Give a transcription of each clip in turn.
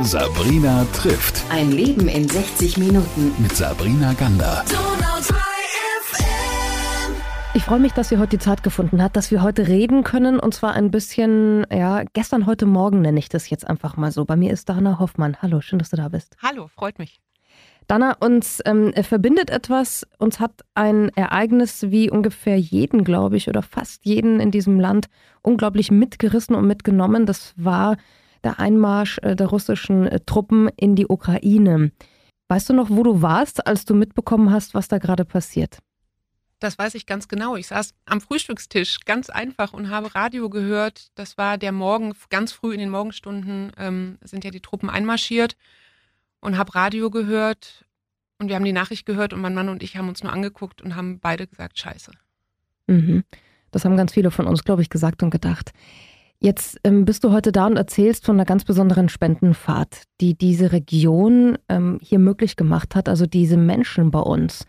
Sabrina trifft. Ein Leben in 60 Minuten. Mit Sabrina Gander. Ich freue mich, dass sie heute die Zeit gefunden hat, dass wir heute reden können. Und zwar ein bisschen, ja, gestern, heute Morgen nenne ich das jetzt einfach mal so. Bei mir ist Dana Hoffmann. Hallo, schön, dass du da bist. Hallo, freut mich. Dana, uns ähm, verbindet etwas. Uns hat ein Ereignis wie ungefähr jeden, glaube ich, oder fast jeden in diesem Land unglaublich mitgerissen und mitgenommen. Das war der Einmarsch äh, der russischen äh, Truppen in die Ukraine. Weißt du noch, wo du warst, als du mitbekommen hast, was da gerade passiert? Das weiß ich ganz genau. Ich saß am Frühstückstisch ganz einfach und habe Radio gehört. Das war der Morgen, ganz früh in den Morgenstunden ähm, sind ja die Truppen einmarschiert und habe Radio gehört und wir haben die Nachricht gehört und mein Mann und ich haben uns nur angeguckt und haben beide gesagt, scheiße. Mhm. Das haben ganz viele von uns, glaube ich, gesagt und gedacht. Jetzt ähm, bist du heute da und erzählst von einer ganz besonderen Spendenfahrt, die diese Region ähm, hier möglich gemacht hat, also diese Menschen bei uns.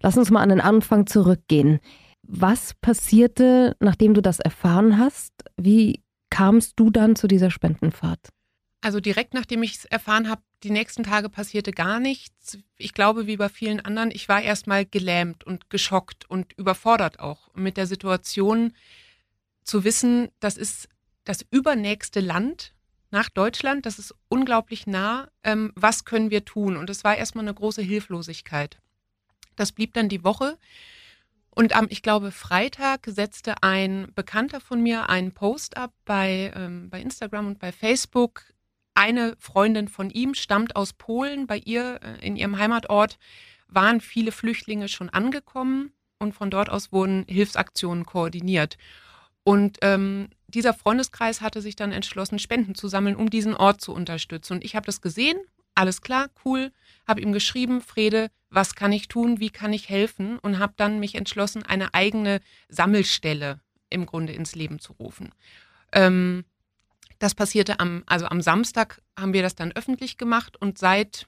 Lass uns mal an den Anfang zurückgehen. Was passierte, nachdem du das erfahren hast? Wie kamst du dann zu dieser Spendenfahrt? Also direkt nachdem ich es erfahren habe, die nächsten Tage passierte gar nichts. Ich glaube, wie bei vielen anderen, ich war erstmal gelähmt und geschockt und überfordert auch mit der Situation zu wissen, das ist das übernächste Land nach Deutschland, das ist unglaublich nah. Ähm, was können wir tun? Und es war erstmal eine große Hilflosigkeit. Das blieb dann die Woche. Und am, ich glaube, Freitag setzte ein Bekannter von mir einen Post ab bei, ähm, bei Instagram und bei Facebook. Eine Freundin von ihm stammt aus Polen. Bei ihr äh, in ihrem Heimatort waren viele Flüchtlinge schon angekommen und von dort aus wurden Hilfsaktionen koordiniert. Und ähm, dieser Freundeskreis hatte sich dann entschlossen, Spenden zu sammeln, um diesen Ort zu unterstützen. Und ich habe das gesehen, alles klar, cool, habe ihm geschrieben, Frede, was kann ich tun, wie kann ich helfen? Und habe dann mich entschlossen, eine eigene Sammelstelle im Grunde ins Leben zu rufen. Ähm, das passierte am, also am Samstag haben wir das dann öffentlich gemacht und seit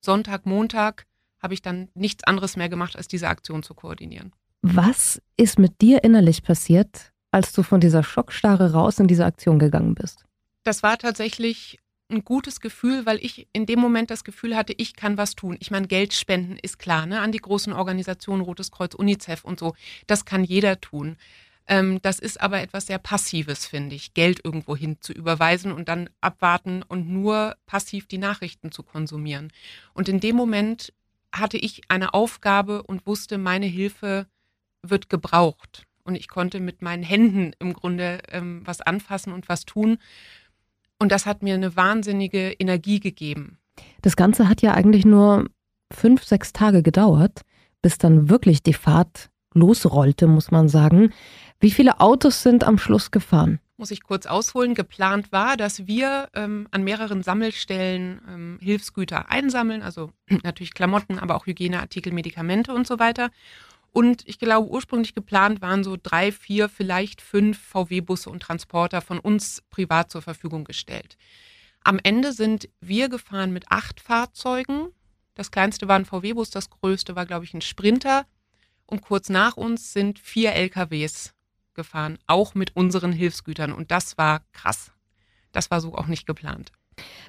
Sonntag, Montag habe ich dann nichts anderes mehr gemacht, als diese Aktion zu koordinieren. Was ist mit dir innerlich passiert, als du von dieser Schockstarre raus in diese Aktion gegangen bist? Das war tatsächlich ein gutes Gefühl, weil ich in dem Moment das Gefühl hatte, ich kann was tun. Ich meine, Geld spenden ist klar, ne? An die großen Organisationen, Rotes Kreuz, UNICEF und so. Das kann jeder tun. Ähm, das ist aber etwas sehr Passives, finde ich, Geld irgendwo hin zu überweisen und dann abwarten und nur passiv die Nachrichten zu konsumieren. Und in dem Moment hatte ich eine Aufgabe und wusste, meine Hilfe wird gebraucht und ich konnte mit meinen Händen im Grunde ähm, was anfassen und was tun. Und das hat mir eine wahnsinnige Energie gegeben. Das Ganze hat ja eigentlich nur fünf, sechs Tage gedauert, bis dann wirklich die Fahrt losrollte, muss man sagen. Wie viele Autos sind am Schluss gefahren? Muss ich kurz ausholen. Geplant war, dass wir ähm, an mehreren Sammelstellen ähm, Hilfsgüter einsammeln, also natürlich Klamotten, aber auch Hygieneartikel, Medikamente und so weiter. Und ich glaube, ursprünglich geplant waren so drei, vier, vielleicht fünf VW-Busse und Transporter von uns privat zur Verfügung gestellt. Am Ende sind wir gefahren mit acht Fahrzeugen. Das kleinste war ein VW-Bus, das größte war, glaube ich, ein Sprinter. Und kurz nach uns sind vier LKWs gefahren, auch mit unseren Hilfsgütern. Und das war krass. Das war so auch nicht geplant.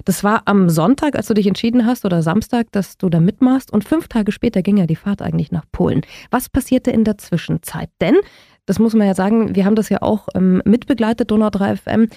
Das war am Sonntag, als du dich entschieden hast, oder Samstag, dass du da mitmachst. Und fünf Tage später ging ja die Fahrt eigentlich nach Polen. Was passierte in der Zwischenzeit? Denn, das muss man ja sagen, wir haben das ja auch ähm, mitbegleitet, Donau 3 FM.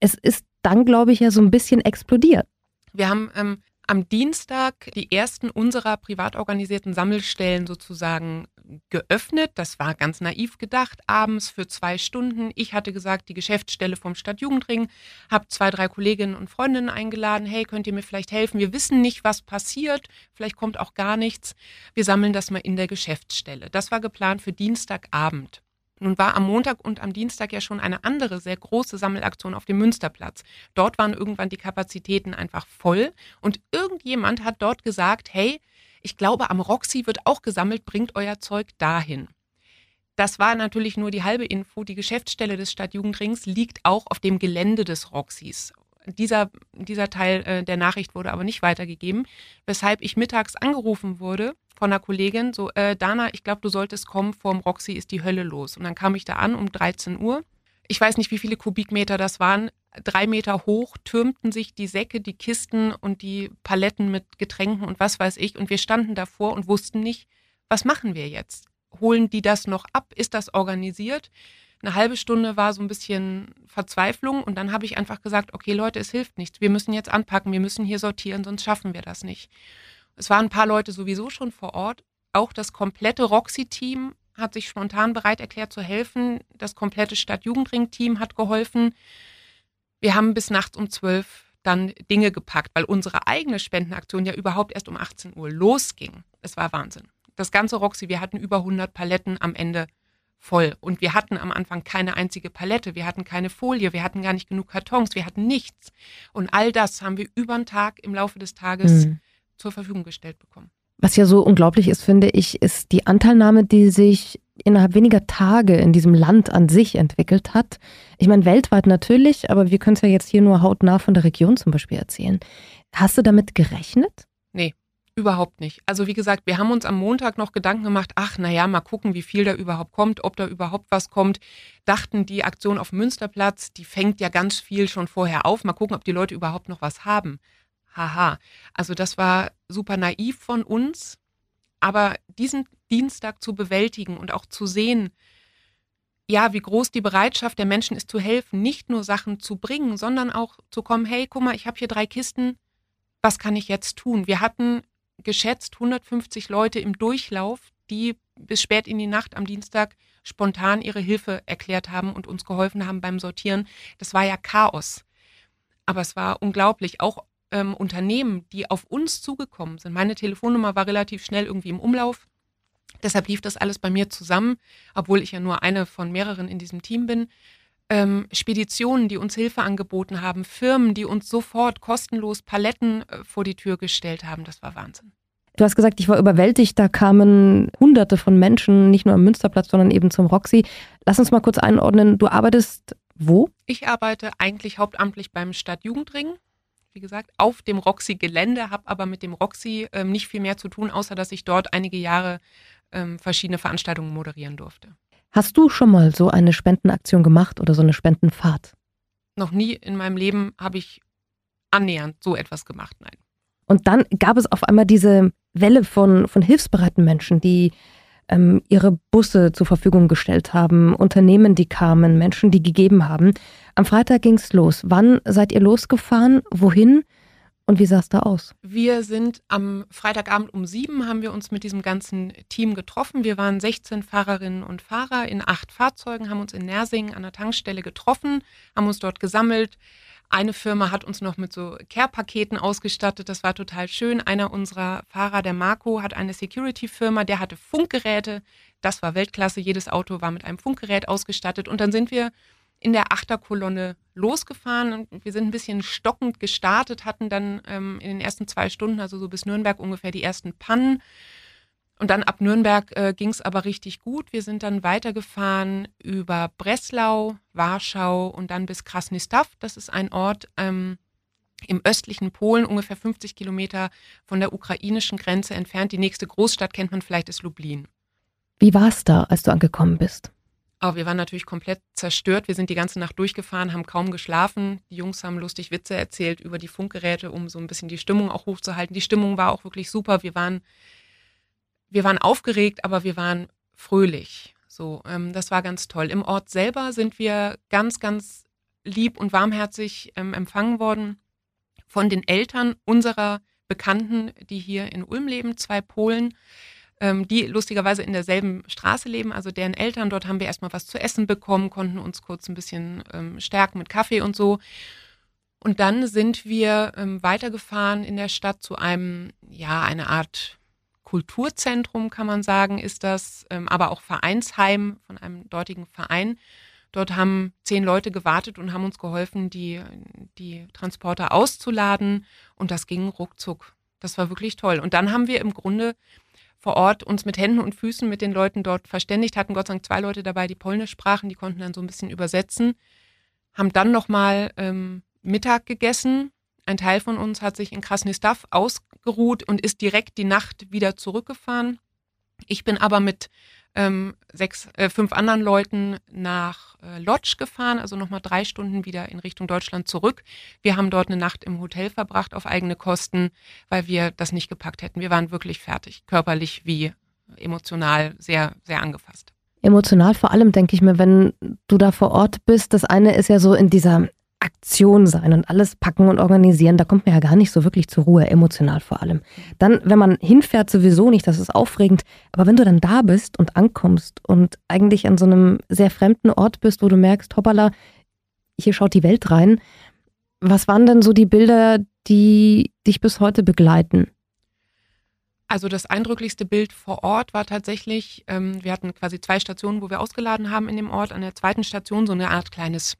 Es ist dann, glaube ich, ja so ein bisschen explodiert. Wir haben ähm, am Dienstag die ersten unserer privat organisierten Sammelstellen sozusagen geöffnet. Das war ganz naiv gedacht, abends für zwei Stunden. Ich hatte gesagt, die Geschäftsstelle vom Stadtjugendring, habe zwei, drei Kolleginnen und Freundinnen eingeladen. Hey, könnt ihr mir vielleicht helfen? Wir wissen nicht, was passiert. Vielleicht kommt auch gar nichts. Wir sammeln das mal in der Geschäftsstelle. Das war geplant für Dienstagabend. Nun war am Montag und am Dienstag ja schon eine andere sehr große Sammelaktion auf dem Münsterplatz. Dort waren irgendwann die Kapazitäten einfach voll und irgendjemand hat dort gesagt, hey, ich glaube, am Roxy wird auch gesammelt, bringt euer Zeug dahin. Das war natürlich nur die halbe Info. Die Geschäftsstelle des Stadtjugendrings liegt auch auf dem Gelände des Roxys. Dieser, dieser Teil äh, der Nachricht wurde aber nicht weitergegeben, weshalb ich mittags angerufen wurde von einer Kollegin, so, äh, Dana, ich glaube, du solltest kommen, vorm Roxy ist die Hölle los. Und dann kam ich da an um 13 Uhr. Ich weiß nicht, wie viele Kubikmeter das waren. Drei Meter hoch, türmten sich die Säcke, die Kisten und die Paletten mit Getränken und was weiß ich. Und wir standen davor und wussten nicht, was machen wir jetzt? Holen die das noch ab? Ist das organisiert? Eine halbe Stunde war so ein bisschen Verzweiflung und dann habe ich einfach gesagt, okay Leute, es hilft nichts. Wir müssen jetzt anpacken, wir müssen hier sortieren, sonst schaffen wir das nicht. Es waren ein paar Leute sowieso schon vor Ort. Auch das komplette Roxy-Team hat sich spontan bereit erklärt zu helfen. Das komplette Stadtjugendring-Team hat geholfen. Wir haben bis nachts um zwölf dann Dinge gepackt, weil unsere eigene Spendenaktion ja überhaupt erst um 18 Uhr losging. Es war Wahnsinn. Das ganze Roxy, wir hatten über 100 Paletten am Ende voll. Und wir hatten am Anfang keine einzige Palette, wir hatten keine Folie, wir hatten gar nicht genug Kartons, wir hatten nichts. Und all das haben wir über den Tag im Laufe des Tages mhm. zur Verfügung gestellt bekommen. Was ja so unglaublich ist, finde ich, ist die Anteilnahme, die sich innerhalb weniger Tage in diesem Land an sich entwickelt hat. Ich meine, weltweit natürlich, aber wir können es ja jetzt hier nur hautnah von der Region zum Beispiel erzählen. Hast du damit gerechnet? Nee, überhaupt nicht. Also wie gesagt, wir haben uns am Montag noch Gedanken gemacht, ach naja, mal gucken, wie viel da überhaupt kommt, ob da überhaupt was kommt. Dachten, die Aktion auf Münsterplatz, die fängt ja ganz viel schon vorher auf. Mal gucken, ob die Leute überhaupt noch was haben. Haha. Also das war super naiv von uns. Aber diesen Dienstag zu bewältigen und auch zu sehen, ja, wie groß die Bereitschaft der Menschen ist zu helfen, nicht nur Sachen zu bringen, sondern auch zu kommen, hey, guck mal, ich habe hier drei Kisten, was kann ich jetzt tun? Wir hatten geschätzt 150 Leute im Durchlauf, die bis spät in die Nacht am Dienstag spontan ihre Hilfe erklärt haben und uns geholfen haben beim Sortieren. Das war ja Chaos. Aber es war unglaublich. Auch ähm, Unternehmen, die auf uns zugekommen sind. Meine Telefonnummer war relativ schnell irgendwie im Umlauf. Deshalb lief das alles bei mir zusammen, obwohl ich ja nur eine von mehreren in diesem Team bin. Ähm, Speditionen, die uns Hilfe angeboten haben, Firmen, die uns sofort kostenlos Paletten äh, vor die Tür gestellt haben. Das war Wahnsinn. Du hast gesagt, ich war überwältigt. Da kamen Hunderte von Menschen, nicht nur am Münsterplatz, sondern eben zum Roxy. Lass uns mal kurz einordnen. Du arbeitest wo? Ich arbeite eigentlich hauptamtlich beim Stadtjugendring wie gesagt, auf dem Roxy-Gelände, habe aber mit dem Roxy ähm, nicht viel mehr zu tun, außer dass ich dort einige Jahre ähm, verschiedene Veranstaltungen moderieren durfte. Hast du schon mal so eine Spendenaktion gemacht oder so eine Spendenfahrt? Noch nie in meinem Leben habe ich annähernd so etwas gemacht, nein. Und dann gab es auf einmal diese Welle von, von hilfsbereiten Menschen, die ähm, ihre Busse zur Verfügung gestellt haben, Unternehmen, die kamen, Menschen, die gegeben haben. Am Freitag ging es los. Wann seid ihr losgefahren? Wohin? Und wie sah es da aus? Wir sind am Freitagabend um sieben haben wir uns mit diesem ganzen Team getroffen. Wir waren 16 Fahrerinnen und Fahrer in acht Fahrzeugen, haben uns in Nersingen an der Tankstelle getroffen, haben uns dort gesammelt, eine Firma hat uns noch mit so Care-Paketen ausgestattet. Das war total schön. Einer unserer Fahrer, der Marco, hat eine Security-Firma, der hatte Funkgeräte. Das war Weltklasse. Jedes Auto war mit einem Funkgerät ausgestattet. Und dann sind wir in der Achterkolonne losgefahren. Wir sind ein bisschen stockend gestartet, hatten dann ähm, in den ersten zwei Stunden, also so bis Nürnberg ungefähr die ersten Pannen. Und dann ab Nürnberg äh, ging es aber richtig gut. Wir sind dann weitergefahren über Breslau, Warschau und dann bis Krasnistaw. Das ist ein Ort ähm, im östlichen Polen, ungefähr 50 Kilometer von der ukrainischen Grenze entfernt. Die nächste Großstadt kennt man vielleicht, ist Lublin. Wie war es da, als du angekommen bist? Oh, wir waren natürlich komplett zerstört. Wir sind die ganze Nacht durchgefahren, haben kaum geschlafen. Die Jungs haben lustig Witze erzählt über die Funkgeräte, um so ein bisschen die Stimmung auch hochzuhalten. Die Stimmung war auch wirklich super. Wir waren wir waren aufgeregt, aber wir waren fröhlich. So, ähm, das war ganz toll. Im Ort selber sind wir ganz, ganz lieb und warmherzig ähm, empfangen worden von den Eltern unserer Bekannten, die hier in Ulm leben, zwei Polen, ähm, die lustigerweise in derselben Straße leben, also deren Eltern. Dort haben wir erstmal was zu essen bekommen, konnten uns kurz ein bisschen ähm, stärken mit Kaffee und so. Und dann sind wir ähm, weitergefahren in der Stadt zu einem, ja, eine Art Kulturzentrum, kann man sagen, ist das, ähm, aber auch Vereinsheim von einem dortigen Verein. Dort haben zehn Leute gewartet und haben uns geholfen, die, die Transporter auszuladen. Und das ging ruckzuck. Das war wirklich toll. Und dann haben wir im Grunde vor Ort uns mit Händen und Füßen mit den Leuten dort verständigt, hatten Gott sei Dank zwei Leute dabei, die Polnisch sprachen, die konnten dann so ein bisschen übersetzen, haben dann nochmal ähm, Mittag gegessen ein Teil von uns hat sich in Krasnistav ausgeruht und ist direkt die Nacht wieder zurückgefahren. Ich bin aber mit ähm, sechs, äh, fünf anderen Leuten nach äh, Lodz gefahren, also nochmal drei Stunden wieder in Richtung Deutschland zurück. Wir haben dort eine Nacht im Hotel verbracht auf eigene Kosten, weil wir das nicht gepackt hätten. Wir waren wirklich fertig, körperlich wie emotional sehr, sehr angefasst. Emotional vor allem, denke ich mir, wenn du da vor Ort bist. Das eine ist ja so in dieser Aktion sein und alles packen und organisieren, da kommt man ja gar nicht so wirklich zur Ruhe, emotional vor allem. Dann, wenn man hinfährt, sowieso nicht, das ist aufregend, aber wenn du dann da bist und ankommst und eigentlich an so einem sehr fremden Ort bist, wo du merkst, hoppala, hier schaut die Welt rein, was waren denn so die Bilder, die dich bis heute begleiten? Also das eindrücklichste Bild vor Ort war tatsächlich, ähm, wir hatten quasi zwei Stationen, wo wir ausgeladen haben in dem Ort. An der zweiten Station so eine Art kleines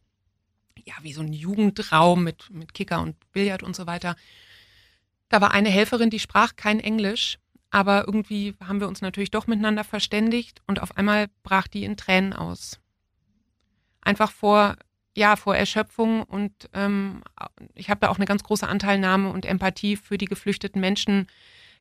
ja, wie so ein Jugendraum mit, mit Kicker und Billard und so weiter. Da war eine Helferin, die sprach kein Englisch, aber irgendwie haben wir uns natürlich doch miteinander verständigt und auf einmal brach die in Tränen aus. Einfach vor, ja, vor Erschöpfung und ähm, ich habe da auch eine ganz große Anteilnahme und Empathie für die geflüchteten Menschen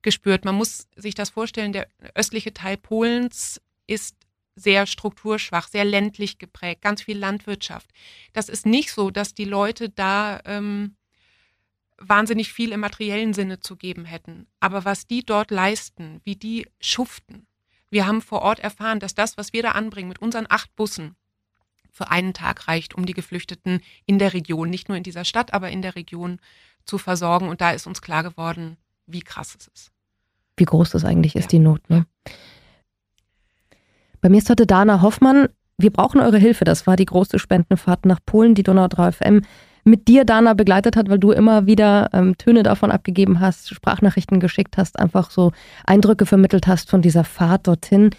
gespürt. Man muss sich das vorstellen, der östliche Teil Polens ist sehr strukturschwach, sehr ländlich geprägt, ganz viel Landwirtschaft. Das ist nicht so, dass die Leute da ähm, wahnsinnig viel im materiellen Sinne zu geben hätten. Aber was die dort leisten, wie die schuften. Wir haben vor Ort erfahren, dass das, was wir da anbringen mit unseren acht Bussen, für einen Tag reicht, um die Geflüchteten in der Region, nicht nur in dieser Stadt, aber in der Region zu versorgen. Und da ist uns klar geworden, wie krass es ist. Wie groß das eigentlich ist, die Not. Ne? Bei mir ist heute Dana Hoffmann. Wir brauchen eure Hilfe. Das war die große Spendenfahrt nach Polen, die Donau 3 FM mit dir, Dana, begleitet hat, weil du immer wieder ähm, Töne davon abgegeben hast, Sprachnachrichten geschickt hast, einfach so Eindrücke vermittelt hast von dieser Fahrt dorthin.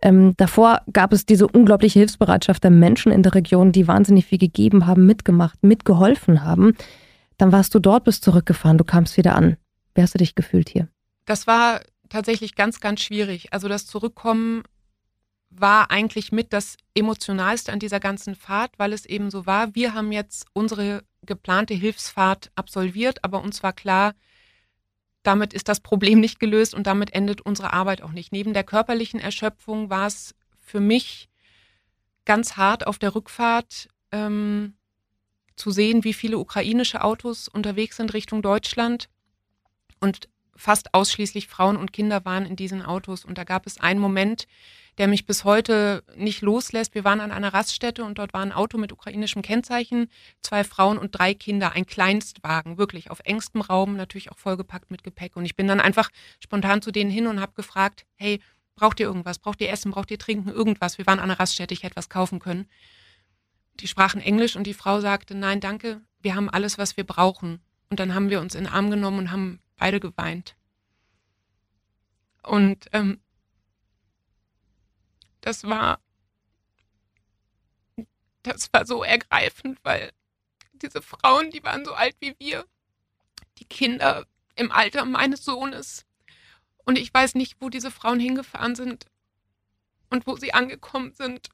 Ähm, davor gab es diese unglaubliche Hilfsbereitschaft der Menschen in der Region, die wahnsinnig viel gegeben haben, mitgemacht, mitgeholfen haben. Dann warst du dort, bist zurückgefahren, du kamst wieder an. Wie hast du dich gefühlt hier? Das war tatsächlich ganz, ganz schwierig. Also das Zurückkommen war eigentlich mit das Emotionalste an dieser ganzen Fahrt, weil es eben so war, wir haben jetzt unsere geplante Hilfsfahrt absolviert, aber uns war klar, damit ist das Problem nicht gelöst und damit endet unsere Arbeit auch nicht. Neben der körperlichen Erschöpfung war es für mich ganz hart auf der Rückfahrt ähm, zu sehen, wie viele ukrainische Autos unterwegs sind Richtung Deutschland und fast ausschließlich Frauen und Kinder waren in diesen Autos. Und da gab es einen Moment, der mich bis heute nicht loslässt. Wir waren an einer Raststätte und dort war ein Auto mit ukrainischem Kennzeichen, zwei Frauen und drei Kinder, ein Kleinstwagen, wirklich auf engstem Raum, natürlich auch vollgepackt mit Gepäck. Und ich bin dann einfach spontan zu denen hin und habe gefragt, hey, braucht ihr irgendwas? Braucht ihr Essen? Braucht ihr Trinken? Irgendwas? Wir waren an einer Raststätte, ich hätte was kaufen können. Die sprachen Englisch und die Frau sagte, nein, danke, wir haben alles, was wir brauchen. Und dann haben wir uns in den Arm genommen und haben beide geweint. Und ähm, das war, das war so ergreifend, weil diese Frauen, die waren so alt wie wir, die Kinder im Alter meines Sohnes. Und ich weiß nicht, wo diese Frauen hingefahren sind und wo sie angekommen sind.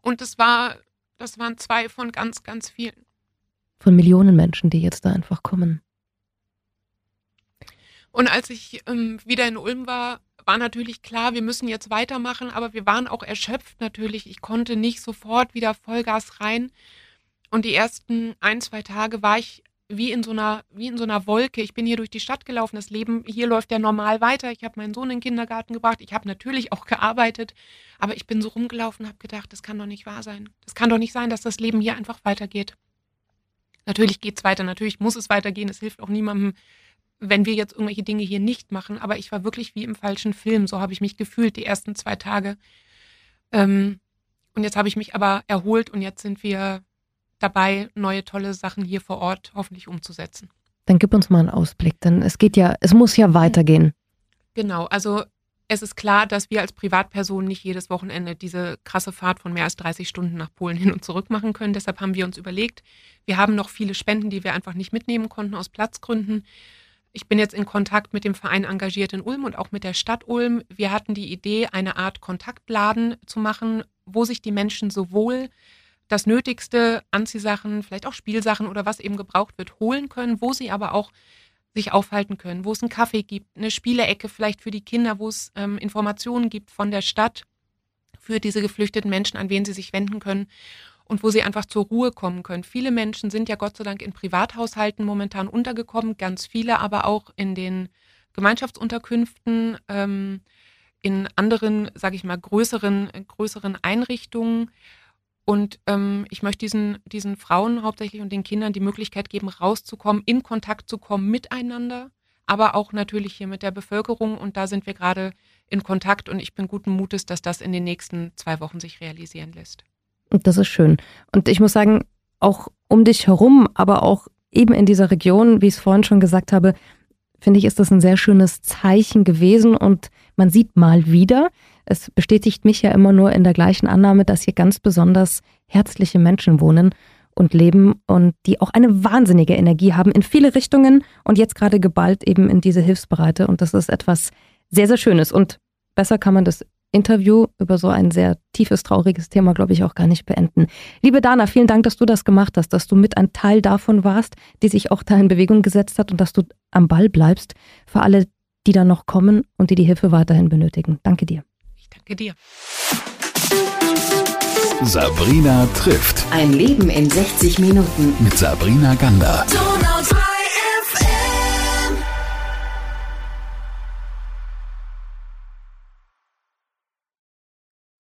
Und es war, das waren zwei von ganz, ganz vielen. Von Millionen Menschen, die jetzt da einfach kommen. Und als ich ähm, wieder in Ulm war, war natürlich klar, wir müssen jetzt weitermachen, aber wir waren auch erschöpft natürlich. Ich konnte nicht sofort wieder Vollgas rein. Und die ersten ein, zwei Tage war ich wie in so einer, wie in so einer Wolke. Ich bin hier durch die Stadt gelaufen. Das Leben hier läuft ja normal weiter. Ich habe meinen Sohn in den Kindergarten gebracht. Ich habe natürlich auch gearbeitet, aber ich bin so rumgelaufen und habe gedacht, das kann doch nicht wahr sein. Das kann doch nicht sein, dass das Leben hier einfach weitergeht. Natürlich geht es weiter, natürlich muss es weitergehen. Es hilft auch niemandem, wenn wir jetzt irgendwelche Dinge hier nicht machen. Aber ich war wirklich wie im falschen Film. So habe ich mich gefühlt die ersten zwei Tage. Ähm, und jetzt habe ich mich aber erholt und jetzt sind wir dabei, neue tolle Sachen hier vor Ort hoffentlich umzusetzen. Dann gib uns mal einen Ausblick, denn es geht ja, es muss ja weitergehen. Genau, also es ist klar, dass wir als Privatperson nicht jedes Wochenende diese krasse Fahrt von mehr als 30 Stunden nach Polen hin und zurück machen können. Deshalb haben wir uns überlegt, wir haben noch viele Spenden, die wir einfach nicht mitnehmen konnten aus Platzgründen. Ich bin jetzt in Kontakt mit dem Verein engagiert in Ulm und auch mit der Stadt Ulm. Wir hatten die Idee, eine Art Kontaktladen zu machen, wo sich die Menschen sowohl das Nötigste, Anziehsachen, vielleicht auch Spielsachen oder was eben gebraucht wird, holen können, wo sie aber auch sich aufhalten können, wo es einen Kaffee gibt, eine Spielecke vielleicht für die Kinder, wo es ähm, Informationen gibt von der Stadt, für diese geflüchteten Menschen, an wen sie sich wenden können und wo sie einfach zur Ruhe kommen können. Viele Menschen sind ja Gott sei Dank in Privathaushalten momentan untergekommen, ganz viele aber auch in den Gemeinschaftsunterkünften, ähm, in anderen, sage ich mal, größeren, größeren Einrichtungen. Und ähm, ich möchte diesen, diesen Frauen hauptsächlich und den Kindern die Möglichkeit geben, rauszukommen, in Kontakt zu kommen miteinander, aber auch natürlich hier mit der Bevölkerung. Und da sind wir gerade in Kontakt und ich bin guten Mutes, dass das in den nächsten zwei Wochen sich realisieren lässt. Und das ist schön. Und ich muss sagen, auch um dich herum, aber auch eben in dieser Region, wie ich es vorhin schon gesagt habe, finde ich, ist das ein sehr schönes Zeichen gewesen und man sieht mal wieder, es bestätigt mich ja immer nur in der gleichen Annahme, dass hier ganz besonders herzliche Menschen wohnen und leben und die auch eine wahnsinnige Energie haben in viele Richtungen und jetzt gerade geballt eben in diese Hilfsbereite. Und das ist etwas sehr, sehr Schönes. Und besser kann man das Interview über so ein sehr tiefes, trauriges Thema, glaube ich, auch gar nicht beenden. Liebe Dana, vielen Dank, dass du das gemacht hast, dass du mit ein Teil davon warst, die sich auch da in Bewegung gesetzt hat und dass du am Ball bleibst für alle, die da noch kommen und die die Hilfe weiterhin benötigen. Danke dir. Ich danke dir. Sabrina trifft. Ein Leben in 60 Minuten. Mit Sabrina Gander.